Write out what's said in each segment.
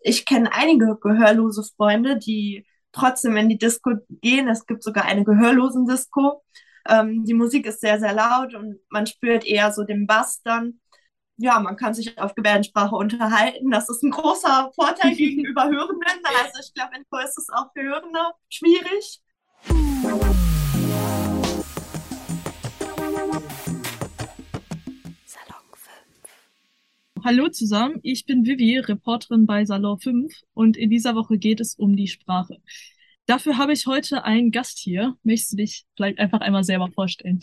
ich kenne einige gehörlose Freunde, die trotzdem in die Disco gehen. Es gibt sogar eine gehörlosen Disco. Ähm, die Musik ist sehr, sehr laut und man spürt eher so den Bass dann. Ja, man kann sich auf Gebärdensprache unterhalten. Das ist ein großer Vorteil gegenüber Hörenden. Also ich glaube, in Chor ist es auch für Hörende schwierig. Hallo zusammen, ich bin Vivi, Reporterin bei Salon 5 und in dieser Woche geht es um die Sprache. Dafür habe ich heute einen Gast hier. Möchtest du dich vielleicht einfach einmal selber vorstellen?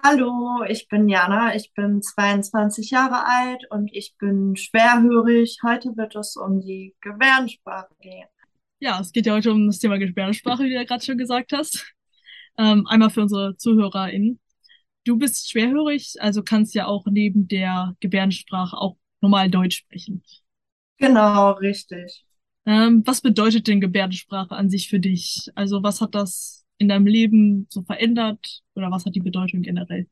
Hallo, ich bin Jana, ich bin 22 Jahre alt und ich bin schwerhörig. Heute wird es um die Gebärdensprache gehen. Ja, es geht ja heute um das Thema Gebärdensprache, wie du ja gerade schon gesagt hast. Ähm, einmal für unsere ZuhörerInnen. Du bist schwerhörig, also kannst ja auch neben der Gebärdensprache auch normal Deutsch sprechen. Genau, richtig. Ähm, was bedeutet denn Gebärdensprache an sich für dich? Also was hat das in deinem Leben so verändert oder was hat die Bedeutung generell?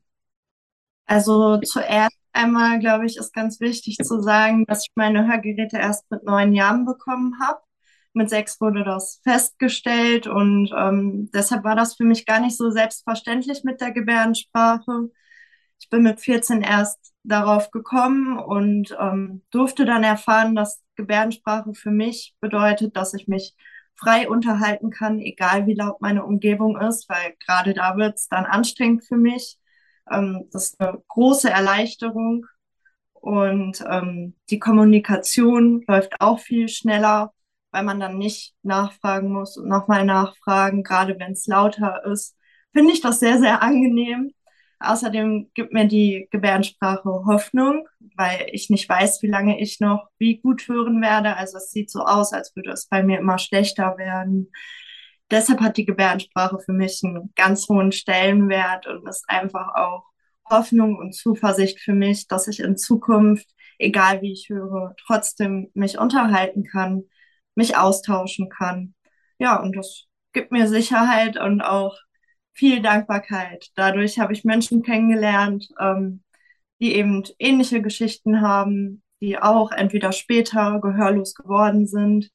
Also zuerst einmal, glaube ich, ist ganz wichtig zu sagen, dass ich meine Hörgeräte erst mit neun Jahren bekommen habe. Mit sechs wurde das festgestellt und ähm, deshalb war das für mich gar nicht so selbstverständlich mit der Gebärdensprache. Ich bin mit 14 erst darauf gekommen und ähm, durfte dann erfahren, dass Gebärdensprache für mich bedeutet, dass ich mich frei unterhalten kann, egal wie laut meine Umgebung ist, weil gerade da wird es dann anstrengend für mich. Ähm, das ist eine große Erleichterung und ähm, die Kommunikation läuft auch viel schneller weil man dann nicht nachfragen muss und nochmal nachfragen, gerade wenn es lauter ist. Finde ich das sehr, sehr angenehm. Außerdem gibt mir die Gebärdensprache Hoffnung, weil ich nicht weiß, wie lange ich noch wie gut hören werde. Also es sieht so aus, als würde es bei mir immer schlechter werden. Deshalb hat die Gebärdensprache für mich einen ganz hohen Stellenwert und ist einfach auch Hoffnung und Zuversicht für mich, dass ich in Zukunft, egal wie ich höre, trotzdem mich unterhalten kann mich austauschen kann. Ja, und das gibt mir Sicherheit und auch viel Dankbarkeit. Dadurch habe ich Menschen kennengelernt, ähm, die eben ähnliche Geschichten haben, die auch entweder später gehörlos geworden sind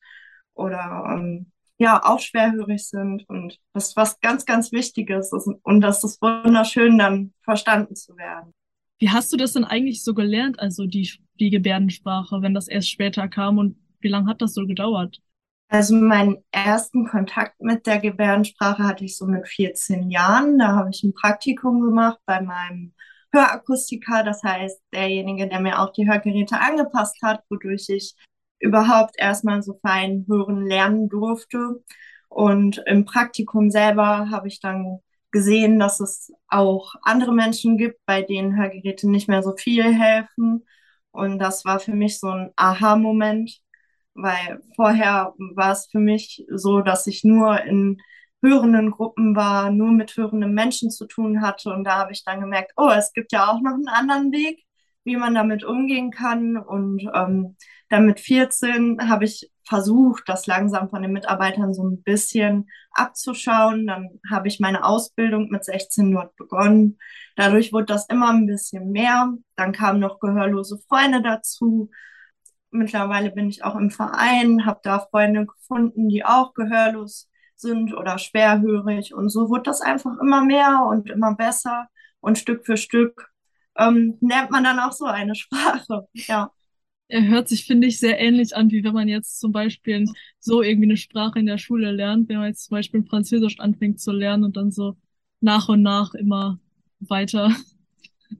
oder ähm, ja auch schwerhörig sind. Und das ist was ganz, ganz Wichtiges ist. und das ist wunderschön, dann verstanden zu werden. Wie hast du das denn eigentlich so gelernt, also die, die Gebärdensprache, wenn das erst später kam und wie lange hat das so gedauert? Also meinen ersten Kontakt mit der Gebärdensprache hatte ich so mit 14 Jahren. Da habe ich ein Praktikum gemacht bei meinem Hörakustiker, das heißt derjenige, der mir auch die Hörgeräte angepasst hat, wodurch ich überhaupt erstmal so fein hören lernen durfte. Und im Praktikum selber habe ich dann gesehen, dass es auch andere Menschen gibt, bei denen Hörgeräte nicht mehr so viel helfen. Und das war für mich so ein Aha-Moment, weil vorher war es für mich so, dass ich nur in hörenden Gruppen war, nur mit hörenden Menschen zu tun hatte. Und da habe ich dann gemerkt, oh, es gibt ja auch noch einen anderen Weg, wie man damit umgehen kann. Und ähm, dann mit 14 habe ich versucht, das langsam von den Mitarbeitern so ein bisschen abzuschauen. Dann habe ich meine Ausbildung mit 16 dort begonnen. Dadurch wurde das immer ein bisschen mehr. Dann kamen noch gehörlose Freunde dazu. Mittlerweile bin ich auch im Verein, habe da Freunde gefunden, die auch gehörlos sind oder schwerhörig. Und so wird das einfach immer mehr und immer besser. Und Stück für Stück ähm, lernt man dann auch so eine Sprache. Ja. Er hört sich, finde ich, sehr ähnlich an, wie wenn man jetzt zum Beispiel so irgendwie eine Sprache in der Schule lernt, wenn man jetzt zum Beispiel Französisch anfängt zu lernen und dann so nach und nach immer weiter.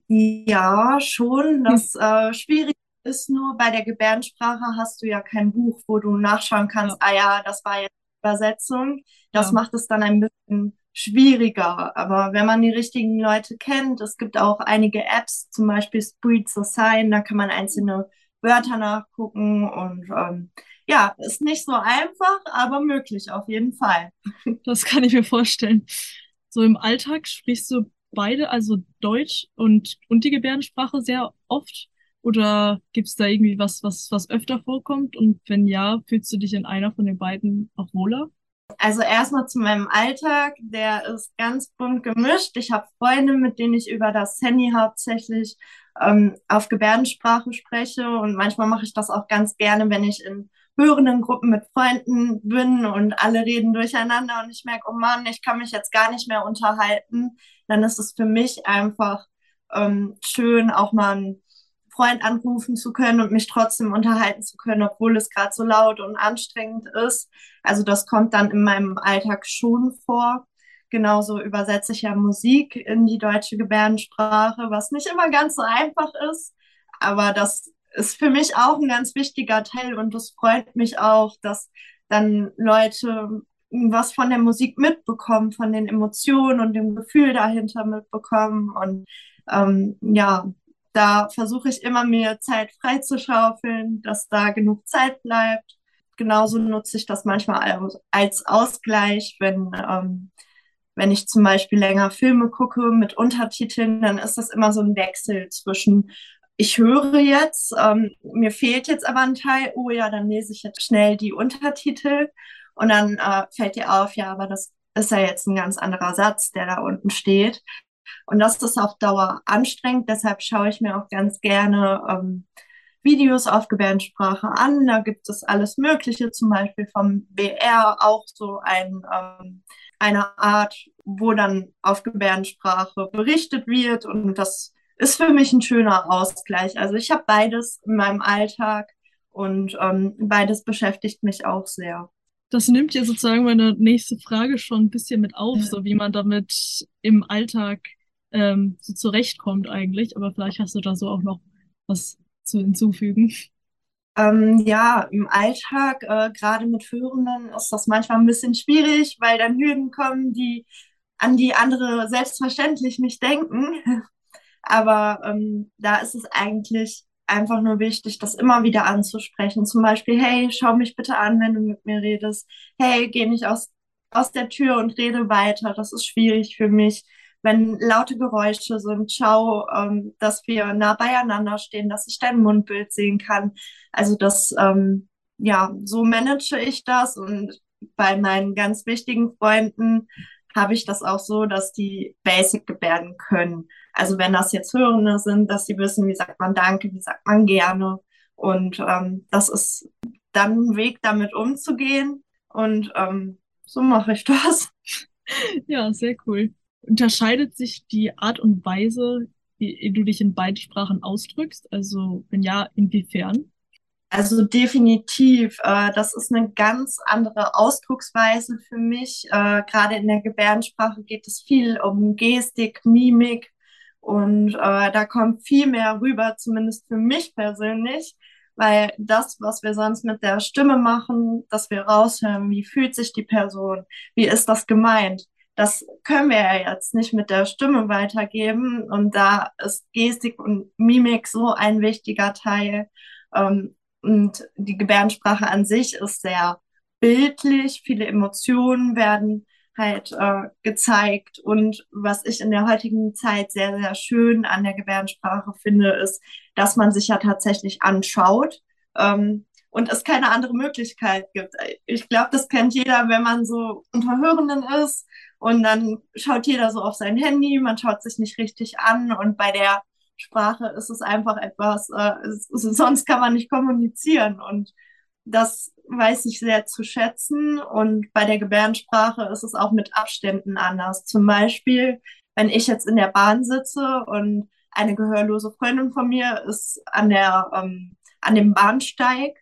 Ja, schon. Das äh, Schwierige ist nur, bei der Gebärdensprache hast du ja kein Buch, wo du nachschauen kannst, ja. ah ja, das war jetzt Übersetzung. Das ja. macht es dann ein bisschen schwieriger. Aber wenn man die richtigen Leute kennt, es gibt auch einige Apps, zum Beispiel Spreed Sign, da kann man einzelne Wörter nachgucken und ähm, ja, ist nicht so einfach, aber möglich auf jeden Fall. Das kann ich mir vorstellen. So im Alltag sprichst du beide, also Deutsch und, und die Gebärdensprache sehr oft? Oder gibt es da irgendwie was, was, was öfter vorkommt? Und wenn ja, fühlst du dich in einer von den beiden auch wohler? Also erstmal zu meinem Alltag, der ist ganz bunt gemischt. Ich habe Freunde, mit denen ich über das Handy hauptsächlich ähm, auf Gebärdensprache spreche und manchmal mache ich das auch ganz gerne, wenn ich in hörenden Gruppen mit Freunden bin und alle reden durcheinander und ich merke, oh Mann, ich kann mich jetzt gar nicht mehr unterhalten, dann ist es für mich einfach ähm, schön, auch mal einen Freund anrufen zu können und mich trotzdem unterhalten zu können, obwohl es gerade so laut und anstrengend ist. Also das kommt dann in meinem Alltag schon vor. Genauso übersetze ich ja Musik in die deutsche Gebärdensprache, was nicht immer ganz so einfach ist. Aber das ist für mich auch ein ganz wichtiger Teil und es freut mich auch, dass dann Leute was von der Musik mitbekommen, von den Emotionen und dem Gefühl dahinter mitbekommen. Und ähm, ja, da versuche ich immer mir Zeit freizuschaufeln, dass da genug Zeit bleibt. Genauso nutze ich das manchmal als Ausgleich, wenn ähm, wenn ich zum Beispiel länger Filme gucke mit Untertiteln, dann ist das immer so ein Wechsel zwischen, ich höre jetzt, ähm, mir fehlt jetzt aber ein Teil, oh ja, dann lese ich jetzt schnell die Untertitel und dann äh, fällt dir auf, ja, aber das ist ja jetzt ein ganz anderer Satz, der da unten steht. Und das ist auf Dauer anstrengend, deshalb schaue ich mir auch ganz gerne ähm, Videos auf Gebärdensprache an. Da gibt es alles Mögliche, zum Beispiel vom BR auch so ein ähm, eine Art, wo dann auf Gebärdensprache berichtet wird und das ist für mich ein schöner Ausgleich. Also ich habe beides in meinem Alltag und ähm, beides beschäftigt mich auch sehr. Das nimmt ja sozusagen meine nächste Frage schon ein bisschen mit auf, so wie man damit im Alltag ähm, so zurechtkommt eigentlich. Aber vielleicht hast du da so auch noch was zu hinzufügen. Ähm, ja, im Alltag, äh, gerade mit Hörenden, ist das manchmal ein bisschen schwierig, weil dann Hürden kommen, die an die andere selbstverständlich nicht denken. Aber ähm, da ist es eigentlich einfach nur wichtig, das immer wieder anzusprechen. Zum Beispiel, hey, schau mich bitte an, wenn du mit mir redest. Hey, geh nicht aus, aus der Tür und rede weiter. Das ist schwierig für mich wenn laute Geräusche sind, schau, ähm, dass wir nah beieinander stehen, dass ich dein Mundbild sehen kann. Also das, ähm, ja, so manage ich das und bei meinen ganz wichtigen Freunden habe ich das auch so, dass die Basic gebärden können. Also wenn das jetzt Hörende sind, dass sie wissen, wie sagt man Danke, wie sagt man gerne. Und ähm, das ist dann ein Weg, damit umzugehen. Und ähm, so mache ich das. Ja, sehr cool. Unterscheidet sich die Art und Weise, wie du dich in beiden Sprachen ausdrückst? Also, wenn ja, inwiefern? Also definitiv, äh, das ist eine ganz andere Ausdrucksweise für mich. Äh, Gerade in der Gebärdensprache geht es viel um Gestik, Mimik und äh, da kommt viel mehr rüber, zumindest für mich persönlich, weil das, was wir sonst mit der Stimme machen, dass wir raushören, wie fühlt sich die Person, wie ist das gemeint, das können wir ja jetzt nicht mit der Stimme weitergeben. Und da ist Gestik und Mimik so ein wichtiger Teil. Ähm, und die Gebärdensprache an sich ist sehr bildlich. Viele Emotionen werden halt äh, gezeigt. Und was ich in der heutigen Zeit sehr, sehr schön an der Gebärdensprache finde, ist, dass man sich ja tatsächlich anschaut. Ähm, und es keine andere Möglichkeit gibt. Ich glaube, das kennt jeder, wenn man so unter Hörenden ist und dann schaut jeder so auf sein Handy, man schaut sich nicht richtig an und bei der Sprache ist es einfach etwas, äh, es, sonst kann man nicht kommunizieren und das weiß ich sehr zu schätzen und bei der Gebärdensprache ist es auch mit Abständen anders. Zum Beispiel, wenn ich jetzt in der Bahn sitze und eine gehörlose Freundin von mir ist an der ähm, an dem Bahnsteig,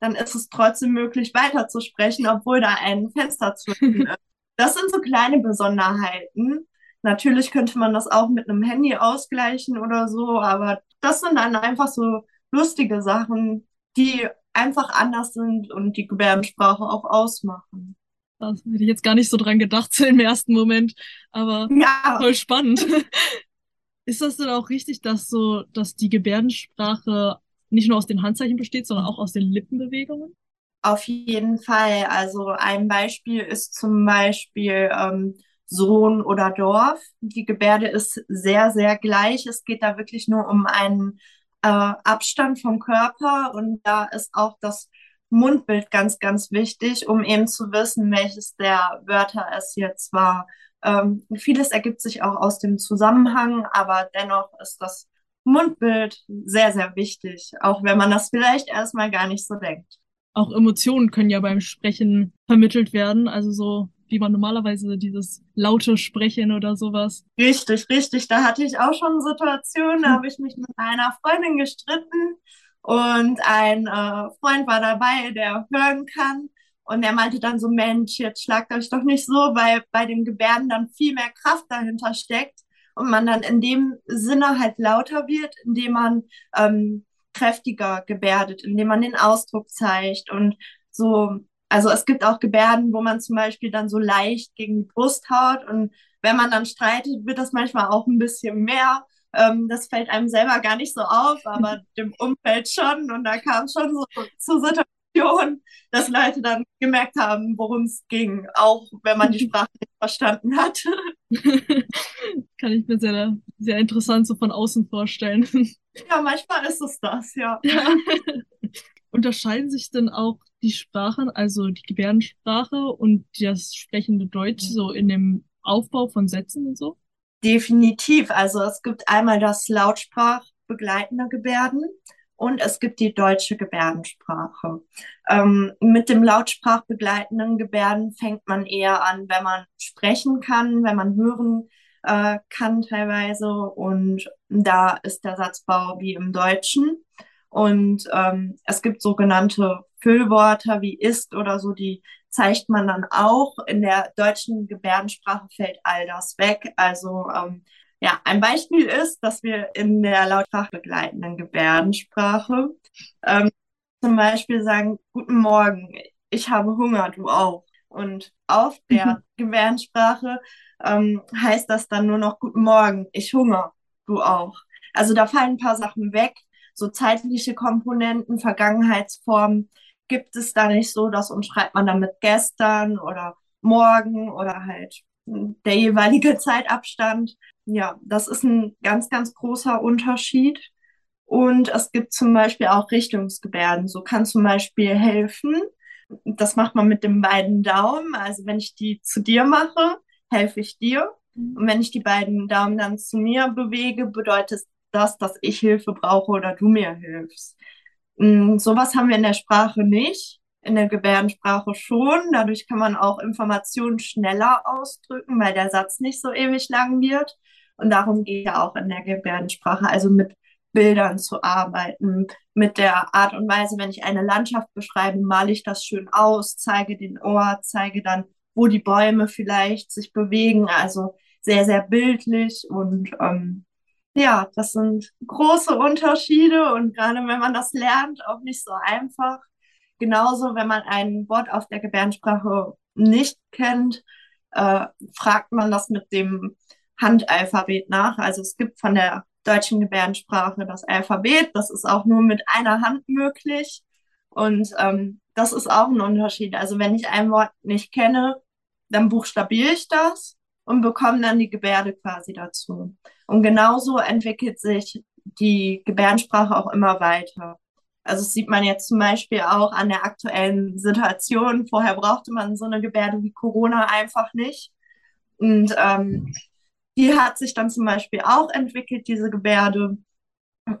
dann ist es trotzdem möglich, weiterzusprechen, obwohl da ein Fenster zwischen ist. Das sind so kleine Besonderheiten. Natürlich könnte man das auch mit einem Handy ausgleichen oder so, aber das sind dann einfach so lustige Sachen, die einfach anders sind und die Gebärdensprache auch ausmachen. Das hätte ich jetzt gar nicht so dran gedacht im ersten Moment, aber ja. voll spannend. Ist das denn auch richtig, dass so, dass die Gebärdensprache nicht nur aus den Handzeichen besteht, sondern auch aus den Lippenbewegungen? Auf jeden Fall. Also ein Beispiel ist zum Beispiel ähm, Sohn oder Dorf. Die Gebärde ist sehr, sehr gleich. Es geht da wirklich nur um einen äh, Abstand vom Körper und da ist auch das Mundbild ganz, ganz wichtig, um eben zu wissen, welches der Wörter es jetzt war. Ähm, vieles ergibt sich auch aus dem Zusammenhang, aber dennoch ist das Mundbild sehr, sehr wichtig, auch wenn man das vielleicht erstmal gar nicht so denkt. Auch Emotionen können ja beim Sprechen vermittelt werden. Also so wie man normalerweise dieses laute Sprechen oder sowas. Richtig, richtig. Da hatte ich auch schon Situationen, da habe ich mich mit einer Freundin gestritten und ein äh, Freund war dabei, der hören kann. Und er meinte dann so, Mensch, jetzt schlagt euch doch nicht so, weil bei den Gebärden dann viel mehr Kraft dahinter steckt und man dann in dem Sinne halt lauter wird, indem man ähm, kräftiger gebärdet, indem man den Ausdruck zeigt und so. Also es gibt auch Gebärden, wo man zum Beispiel dann so leicht gegen die Brust haut und wenn man dann streitet, wird das manchmal auch ein bisschen mehr. Ähm, das fällt einem selber gar nicht so auf, aber dem Umfeld schon und da kam schon so zu Situationen, dass Leute dann gemerkt haben, worum es ging, auch wenn man die Sprache nicht verstanden hat. Kann ich mir sehr, sehr interessant so von außen vorstellen. Ja, manchmal ist es das, ja. Unterscheiden sich denn auch die Sprachen, also die Gebärdensprache und das sprechende Deutsch so in dem Aufbau von Sätzen und so? Definitiv. Also es gibt einmal das Lautsprachbegleitende Gebärden und es gibt die deutsche Gebärdensprache. Ähm, mit dem Lautsprachbegleitenden Gebärden fängt man eher an, wenn man sprechen kann, wenn man hören äh, kann teilweise. Und da ist der Satzbau wie im Deutschen. Und ähm, es gibt sogenannte Füllwörter wie ist oder so, die zeigt man dann auch. In der deutschen Gebärdensprache fällt all das weg. Also ähm, ja, ein Beispiel ist, dass wir in der lautsprachbegleitenden Gebärdensprache ähm, zum Beispiel sagen, guten Morgen, ich habe Hunger, du auch. Und auf der mhm. Gebärdensprache ähm, heißt das dann nur noch Guten Morgen, ich Hunger, du auch. Also da fallen ein paar Sachen weg. So zeitliche Komponenten, Vergangenheitsformen gibt es da nicht so. Das umschreibt man dann mit gestern oder morgen oder halt der jeweilige Zeitabstand. Ja, das ist ein ganz, ganz großer Unterschied. Und es gibt zum Beispiel auch Richtungsgebärden. So kann zum Beispiel helfen. Das macht man mit den beiden Daumen. Also wenn ich die zu dir mache, helfe ich dir. Mhm. Und wenn ich die beiden Daumen dann zu mir bewege, bedeutet das, dass ich Hilfe brauche oder du mir hilfst. Mm, sowas haben wir in der Sprache nicht, in der Gebärdensprache schon. Dadurch kann man auch Informationen schneller ausdrücken, weil der Satz nicht so ewig lang wird. Und darum geht ja auch in der Gebärdensprache, also mit Bildern zu arbeiten, mit der Art und Weise, wenn ich eine Landschaft beschreibe, male ich das schön aus, zeige den Ort, zeige dann wo die Bäume vielleicht sich bewegen. Also sehr, sehr bildlich und ähm, ja, das sind große Unterschiede und gerade wenn man das lernt, auch nicht so einfach. Genauso, wenn man ein Wort auf der Gebärdensprache nicht kennt, äh, fragt man das mit dem Handalphabet nach. Also es gibt von der deutschen Gebärdensprache das Alphabet, das ist auch nur mit einer Hand möglich. Und ähm, das ist auch ein Unterschied. Also wenn ich ein Wort nicht kenne, dann buchstabiere ich das und bekomme dann die Gebärde quasi dazu. Und genauso entwickelt sich die Gebärdensprache auch immer weiter. Also das sieht man jetzt zum Beispiel auch an der aktuellen Situation. Vorher brauchte man so eine Gebärde wie Corona einfach nicht. Und ähm, die hat sich dann zum Beispiel auch entwickelt, diese Gebärde.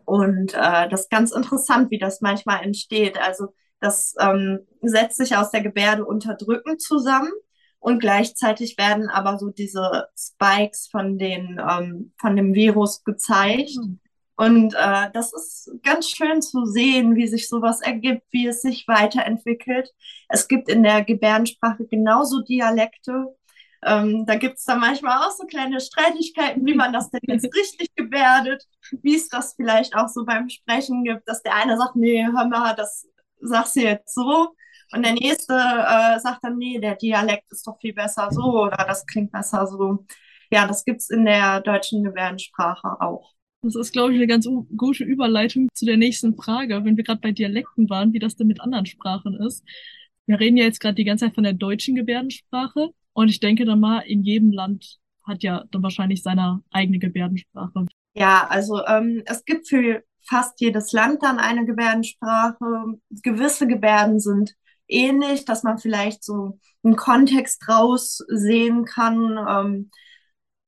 Und äh, das ist ganz interessant, wie das manchmal entsteht. Also das ähm, setzt sich aus der Gebärde unterdrücken zusammen und gleichzeitig werden aber so diese Spikes von den ähm, von dem Virus gezeigt. Mhm. Und äh, das ist ganz schön zu sehen, wie sich sowas ergibt, wie es sich weiterentwickelt. Es gibt in der Gebärdensprache genauso Dialekte. Ähm, da gibt es dann manchmal auch so kleine Streitigkeiten, wie man das denn jetzt richtig gebärdet, wie es das vielleicht auch so beim Sprechen gibt, dass der eine sagt, nee, hör mal, das sagst du jetzt so. Und der nächste äh, sagt dann, nee, der Dialekt ist doch viel besser so oder das klingt besser so. Ja, das gibt es in der deutschen Gebärdensprache auch. Das ist, glaube ich, eine ganz gute Überleitung zu der nächsten Frage, wenn wir gerade bei Dialekten waren, wie das denn mit anderen Sprachen ist. Wir reden ja jetzt gerade die ganze Zeit von der deutschen Gebärdensprache und ich denke dann mal, in jedem Land hat ja dann wahrscheinlich seine eigene Gebärdensprache. Ja, also ähm, es gibt für fast jedes Land dann eine Gebärdensprache. Gewisse Gebärden sind ähnlich, dass man vielleicht so einen Kontext raussehen kann. Ähm,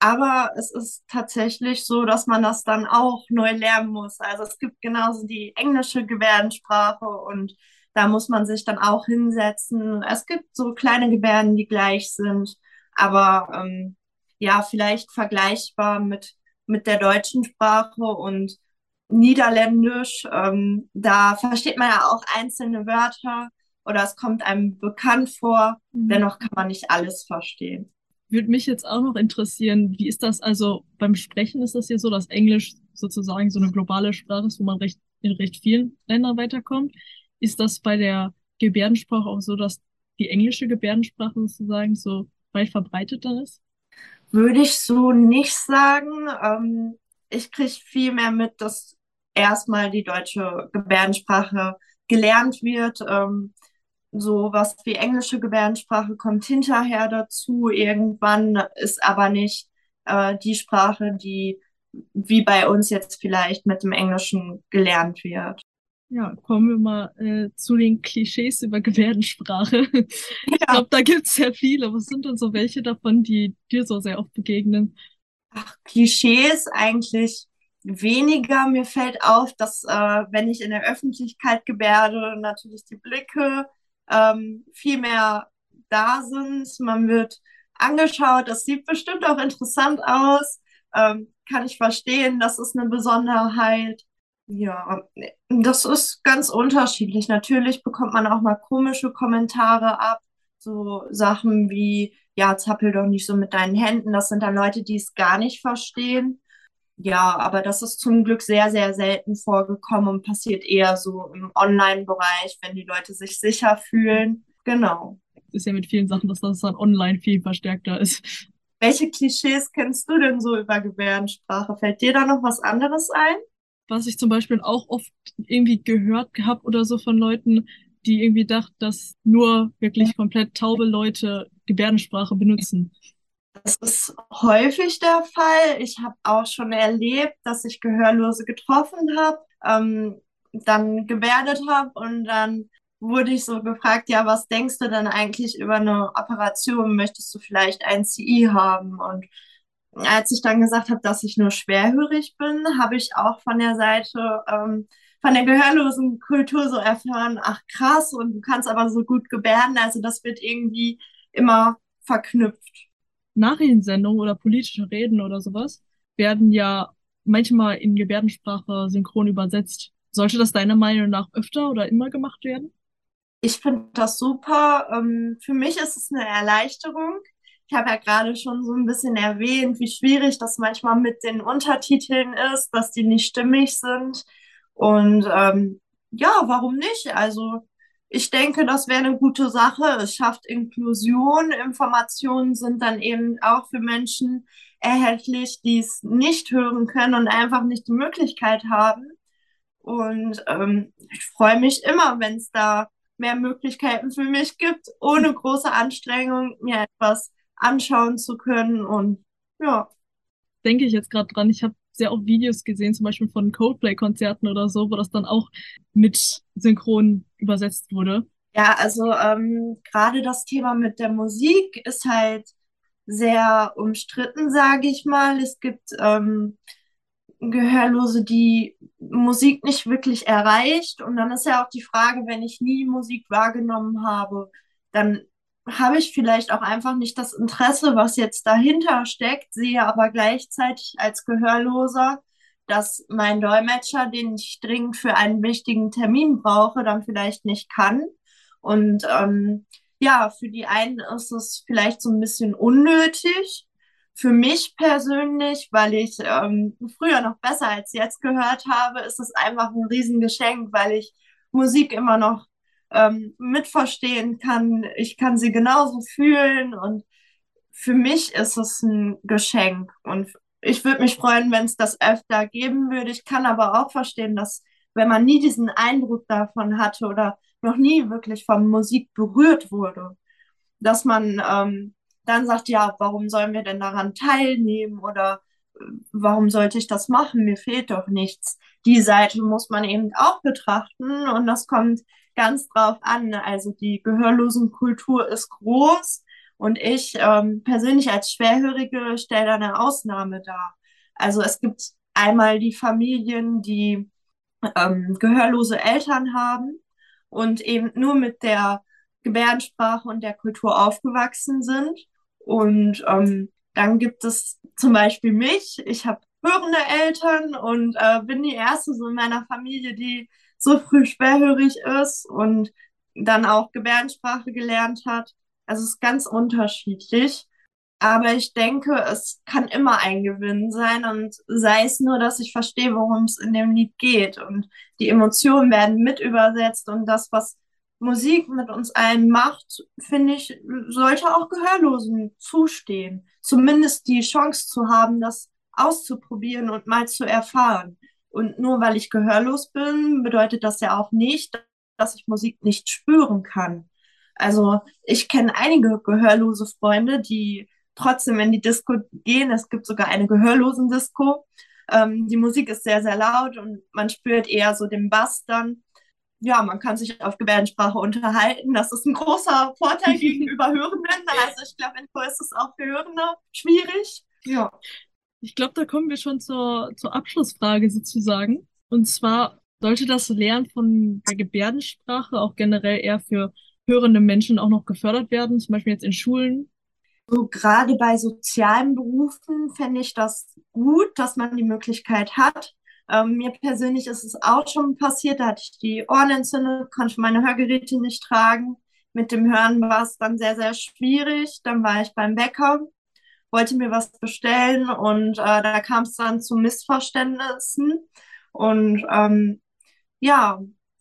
aber es ist tatsächlich so, dass man das dann auch neu lernen muss. Also es gibt genauso die englische Gebärdensprache und Da muss man sich dann auch hinsetzen. Es gibt so kleine Gebärden, die gleich sind, aber ähm, ja, vielleicht vergleichbar mit, mit der deutschen Sprache und Niederländisch. Ähm, da versteht man ja auch einzelne Wörter oder es kommt einem bekannt vor. Mhm. Dennoch kann man nicht alles verstehen. Würde mich jetzt auch noch interessieren, wie ist das also beim Sprechen? Ist das hier so, dass Englisch sozusagen so eine globale Sprache ist, wo man recht, in recht vielen Ländern weiterkommt? Ist das bei der Gebärdensprache auch so, dass die englische Gebärdensprache sozusagen so weit verbreitet dann ist? Würde ich so nicht sagen. Ähm, ich kriege viel mehr mit, dass erstmal die deutsche Gebärdensprache gelernt wird. Ähm, so was wie englische Gebärdensprache kommt hinterher dazu. Irgendwann ist aber nicht äh, die Sprache, die wie bei uns jetzt vielleicht mit dem Englischen gelernt wird. Ja, kommen wir mal äh, zu den Klischees über Gebärdensprache. Ich glaube, da gibt es sehr viele. Was sind denn so welche davon, die dir so sehr oft begegnen? Ach, Klischees eigentlich weniger. Mir fällt auf, dass äh, wenn ich in der Öffentlichkeit gebärde, natürlich die Blicke ähm, viel mehr da sind. Man wird angeschaut, das sieht bestimmt auch interessant aus. Ähm, kann ich verstehen, das ist eine Besonderheit. Ja, das ist ganz unterschiedlich. Natürlich bekommt man auch mal komische Kommentare ab. So Sachen wie, ja, zappel doch nicht so mit deinen Händen. Das sind dann Leute, die es gar nicht verstehen. Ja, aber das ist zum Glück sehr, sehr selten vorgekommen und passiert eher so im Online-Bereich, wenn die Leute sich sicher fühlen. Genau. Ist ja mit vielen Sachen, dass das dann online viel verstärkter ist. Welche Klischees kennst du denn so über Gebärdensprache? Fällt dir da noch was anderes ein? Was ich zum Beispiel auch oft irgendwie gehört habe oder so von Leuten, die irgendwie dachten, dass nur wirklich komplett taube Leute Gebärdensprache benutzen. Das ist häufig der Fall. Ich habe auch schon erlebt, dass ich Gehörlose getroffen habe, ähm, dann gebärdet habe und dann wurde ich so gefragt, ja, was denkst du denn eigentlich über eine Operation? Möchtest du vielleicht ein CI haben? Und als ich dann gesagt habe, dass ich nur schwerhörig bin, habe ich auch von der Seite ähm, von der gehörlosen Kultur so erfahren, ach krass, und du kannst aber so gut gebärden. Also das wird irgendwie immer verknüpft. Nachrichtensendungen oder politische Reden oder sowas werden ja manchmal in Gebärdensprache synchron übersetzt. Sollte das deiner Meinung nach öfter oder immer gemacht werden? Ich finde das super. Ähm, für mich ist es eine Erleichterung. Ich habe ja gerade schon so ein bisschen erwähnt, wie schwierig das manchmal mit den Untertiteln ist, dass die nicht stimmig sind. Und ähm, ja, warum nicht? Also ich denke, das wäre eine gute Sache. Es schafft Inklusion. Informationen sind dann eben auch für Menschen erhältlich, die es nicht hören können und einfach nicht die Möglichkeit haben. Und ähm, ich freue mich immer, wenn es da mehr Möglichkeiten für mich gibt, ohne große Anstrengung mir etwas anschauen zu können. Und ja. Denke ich jetzt gerade dran. Ich habe sehr oft Videos gesehen, zum Beispiel von Coldplay-Konzerten oder so, wo das dann auch mit synchron übersetzt wurde. Ja, also ähm, gerade das Thema mit der Musik ist halt sehr umstritten, sage ich mal. Es gibt ähm, Gehörlose, die Musik nicht wirklich erreicht. Und dann ist ja auch die Frage, wenn ich nie Musik wahrgenommen habe, dann habe ich vielleicht auch einfach nicht das Interesse, was jetzt dahinter steckt, sehe aber gleichzeitig als Gehörloser, dass mein Dolmetscher, den ich dringend für einen wichtigen Termin brauche, dann vielleicht nicht kann. Und ähm, ja, für die einen ist es vielleicht so ein bisschen unnötig. Für mich persönlich, weil ich ähm, früher noch besser als jetzt gehört habe, ist es einfach ein Riesengeschenk, weil ich Musik immer noch ähm, mitverstehen kann. Ich kann sie genauso fühlen und für mich ist es ein Geschenk und ich würde mich freuen, wenn es das öfter geben würde. Ich kann aber auch verstehen, dass wenn man nie diesen Eindruck davon hatte oder noch nie wirklich von Musik berührt wurde, dass man ähm, dann sagt, ja, warum sollen wir denn daran teilnehmen oder äh, warum sollte ich das machen? Mir fehlt doch nichts. Die Seite muss man eben auch betrachten und das kommt ganz drauf an. Also die Gehörlosenkultur ist groß und ich ähm, persönlich als Schwerhörige stelle da eine Ausnahme dar. Also es gibt einmal die Familien, die ähm, gehörlose Eltern haben und eben nur mit der Gebärdensprache und der Kultur aufgewachsen sind. Und ähm, dann gibt es zum Beispiel mich. Ich habe hörende Eltern und äh, bin die erste so in meiner Familie, die so früh schwerhörig ist und dann auch Gebärdensprache gelernt hat. Also es ist ganz unterschiedlich. Aber ich denke, es kann immer ein Gewinn sein und sei es nur, dass ich verstehe, worum es in dem Lied geht und die Emotionen werden mit übersetzt und das, was Musik mit uns allen macht, finde ich, sollte auch Gehörlosen zustehen. Zumindest die Chance zu haben, das auszuprobieren und mal zu erfahren. Und nur weil ich gehörlos bin, bedeutet das ja auch nicht, dass ich Musik nicht spüren kann. Also ich kenne einige gehörlose Freunde, die trotzdem in die Disco gehen. Es gibt sogar eine gehörlosen Disco. Ähm, die Musik ist sehr, sehr laut und man spürt eher so den Bass dann. Ja, man kann sich auf Gebärdensprache unterhalten. Das ist ein großer Vorteil gegenüber Hörenden. Also ich glaube, in Chor ist es auch für Hörende schwierig. Ja. Ich glaube, da kommen wir schon zur, zur Abschlussfrage sozusagen. Und zwar sollte das Lernen von der Gebärdensprache auch generell eher für hörende Menschen auch noch gefördert werden, zum Beispiel jetzt in Schulen so gerade bei sozialen Berufen fände ich das gut, dass man die Möglichkeit hat. Ähm, mir persönlich ist es auch schon passiert, da hatte ich die Ohren entzündet, konnte meine Hörgeräte nicht tragen. Mit dem Hören war es dann sehr, sehr schwierig. Dann war ich beim Bäcker, wollte mir was bestellen und äh, da kam es dann zu Missverständnissen. Und ähm, ja,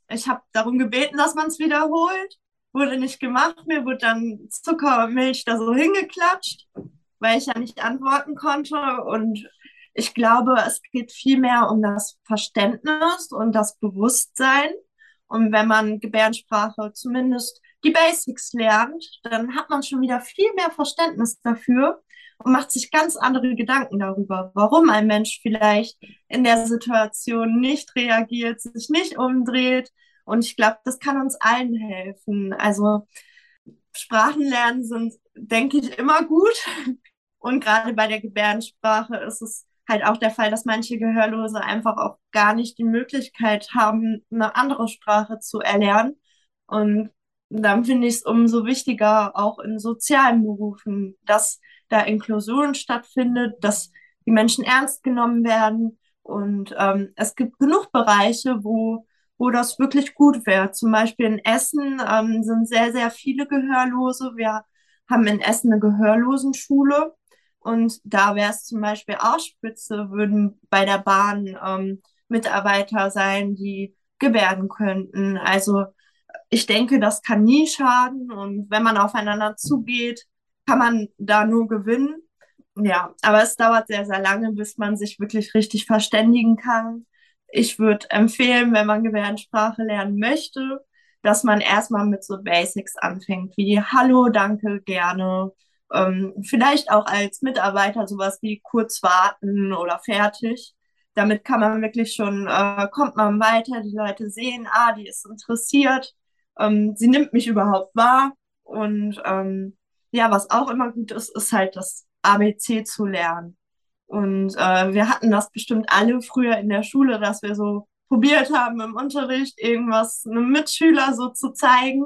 ich habe darum gebeten, dass man es wiederholt wurde nicht gemacht. Mir wurde dann Zucker und Milch da so hingeklatscht, weil ich ja nicht antworten konnte. Und ich glaube, es geht viel mehr um das Verständnis und das Bewusstsein. Und wenn man Gebärdensprache zumindest die Basics lernt, dann hat man schon wieder viel mehr Verständnis dafür und macht sich ganz andere Gedanken darüber, warum ein Mensch vielleicht in der Situation nicht reagiert, sich nicht umdreht, und ich glaube, das kann uns allen helfen. Also Sprachenlernen sind, denke ich, immer gut. Und gerade bei der Gebärdensprache ist es halt auch der Fall, dass manche Gehörlose einfach auch gar nicht die Möglichkeit haben, eine andere Sprache zu erlernen. Und dann finde ich es umso wichtiger, auch in sozialen Berufen, dass da Inklusion stattfindet, dass die Menschen ernst genommen werden. Und ähm, es gibt genug Bereiche, wo wo das wirklich gut wäre. Zum Beispiel in Essen ähm, sind sehr, sehr viele Gehörlose. Wir haben in Essen eine Gehörlosenschule und da wäre es zum Beispiel auch spitze, würden bei der Bahn ähm, Mitarbeiter sein, die gebärden könnten. Also ich denke, das kann nie schaden und wenn man aufeinander zugeht, kann man da nur gewinnen. Ja, aber es dauert sehr, sehr lange, bis man sich wirklich richtig verständigen kann ich würde empfehlen, wenn man Gebärdensprache lernen möchte, dass man erstmal mit so Basics anfängt, wie Hallo, danke, gerne. Ähm, vielleicht auch als Mitarbeiter sowas wie kurz warten oder fertig. Damit kann man wirklich schon, äh, kommt man weiter, die Leute sehen, ah, die ist interessiert, ähm, sie nimmt mich überhaupt wahr. Und ähm, ja, was auch immer gut ist, ist halt das ABC zu lernen. Und äh, wir hatten das bestimmt alle früher in der Schule, dass wir so probiert haben im Unterricht, irgendwas einem Mitschüler so zu zeigen.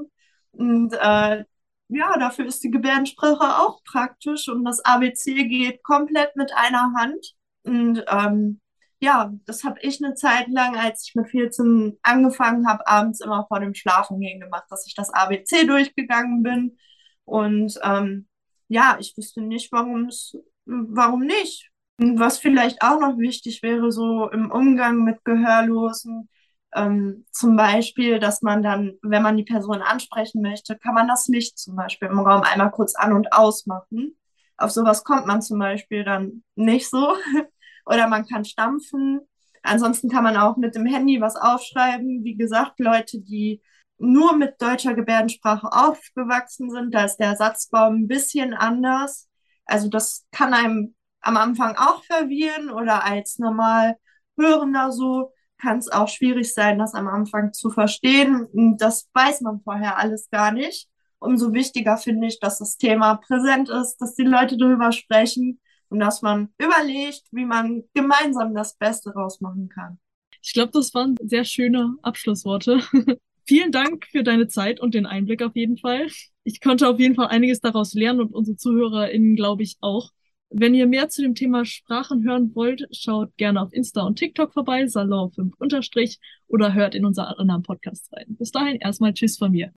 Und äh, ja, dafür ist die Gebärdensprache auch praktisch und das ABC geht komplett mit einer Hand. Und ähm, ja, das habe ich eine Zeit lang, als ich mit 14 angefangen habe, abends immer vor dem Schlafengehen gemacht, dass ich das ABC durchgegangen bin. Und ähm, ja, ich wüsste nicht, warum es, warum nicht. Was vielleicht auch noch wichtig wäre, so im Umgang mit Gehörlosen, ähm, zum Beispiel, dass man dann, wenn man die Person ansprechen möchte, kann man das Licht zum Beispiel im Raum einmal kurz an- und ausmachen. Auf sowas kommt man zum Beispiel dann nicht so. Oder man kann stampfen. Ansonsten kann man auch mit dem Handy was aufschreiben. Wie gesagt, Leute, die nur mit deutscher Gebärdensprache aufgewachsen sind, da ist der Satzbaum ein bisschen anders. Also das kann einem am Anfang auch verwirren oder als normal Hörender so kann es auch schwierig sein, das am Anfang zu verstehen. Das weiß man vorher alles gar nicht. Umso wichtiger finde ich, dass das Thema präsent ist, dass die Leute darüber sprechen und dass man überlegt, wie man gemeinsam das Beste rausmachen kann. Ich glaube, das waren sehr schöne Abschlussworte. vielen Dank für deine Zeit und den Einblick auf jeden Fall. Ich konnte auf jeden Fall einiges daraus lernen und unsere ZuhörerInnen, glaube ich, auch. Wenn ihr mehr zu dem Thema Sprachen hören wollt, schaut gerne auf Insta und TikTok vorbei, Salon 5 unterstrich, oder hört in unsere anderen Podcasts rein. Bis dahin erstmal Tschüss von mir.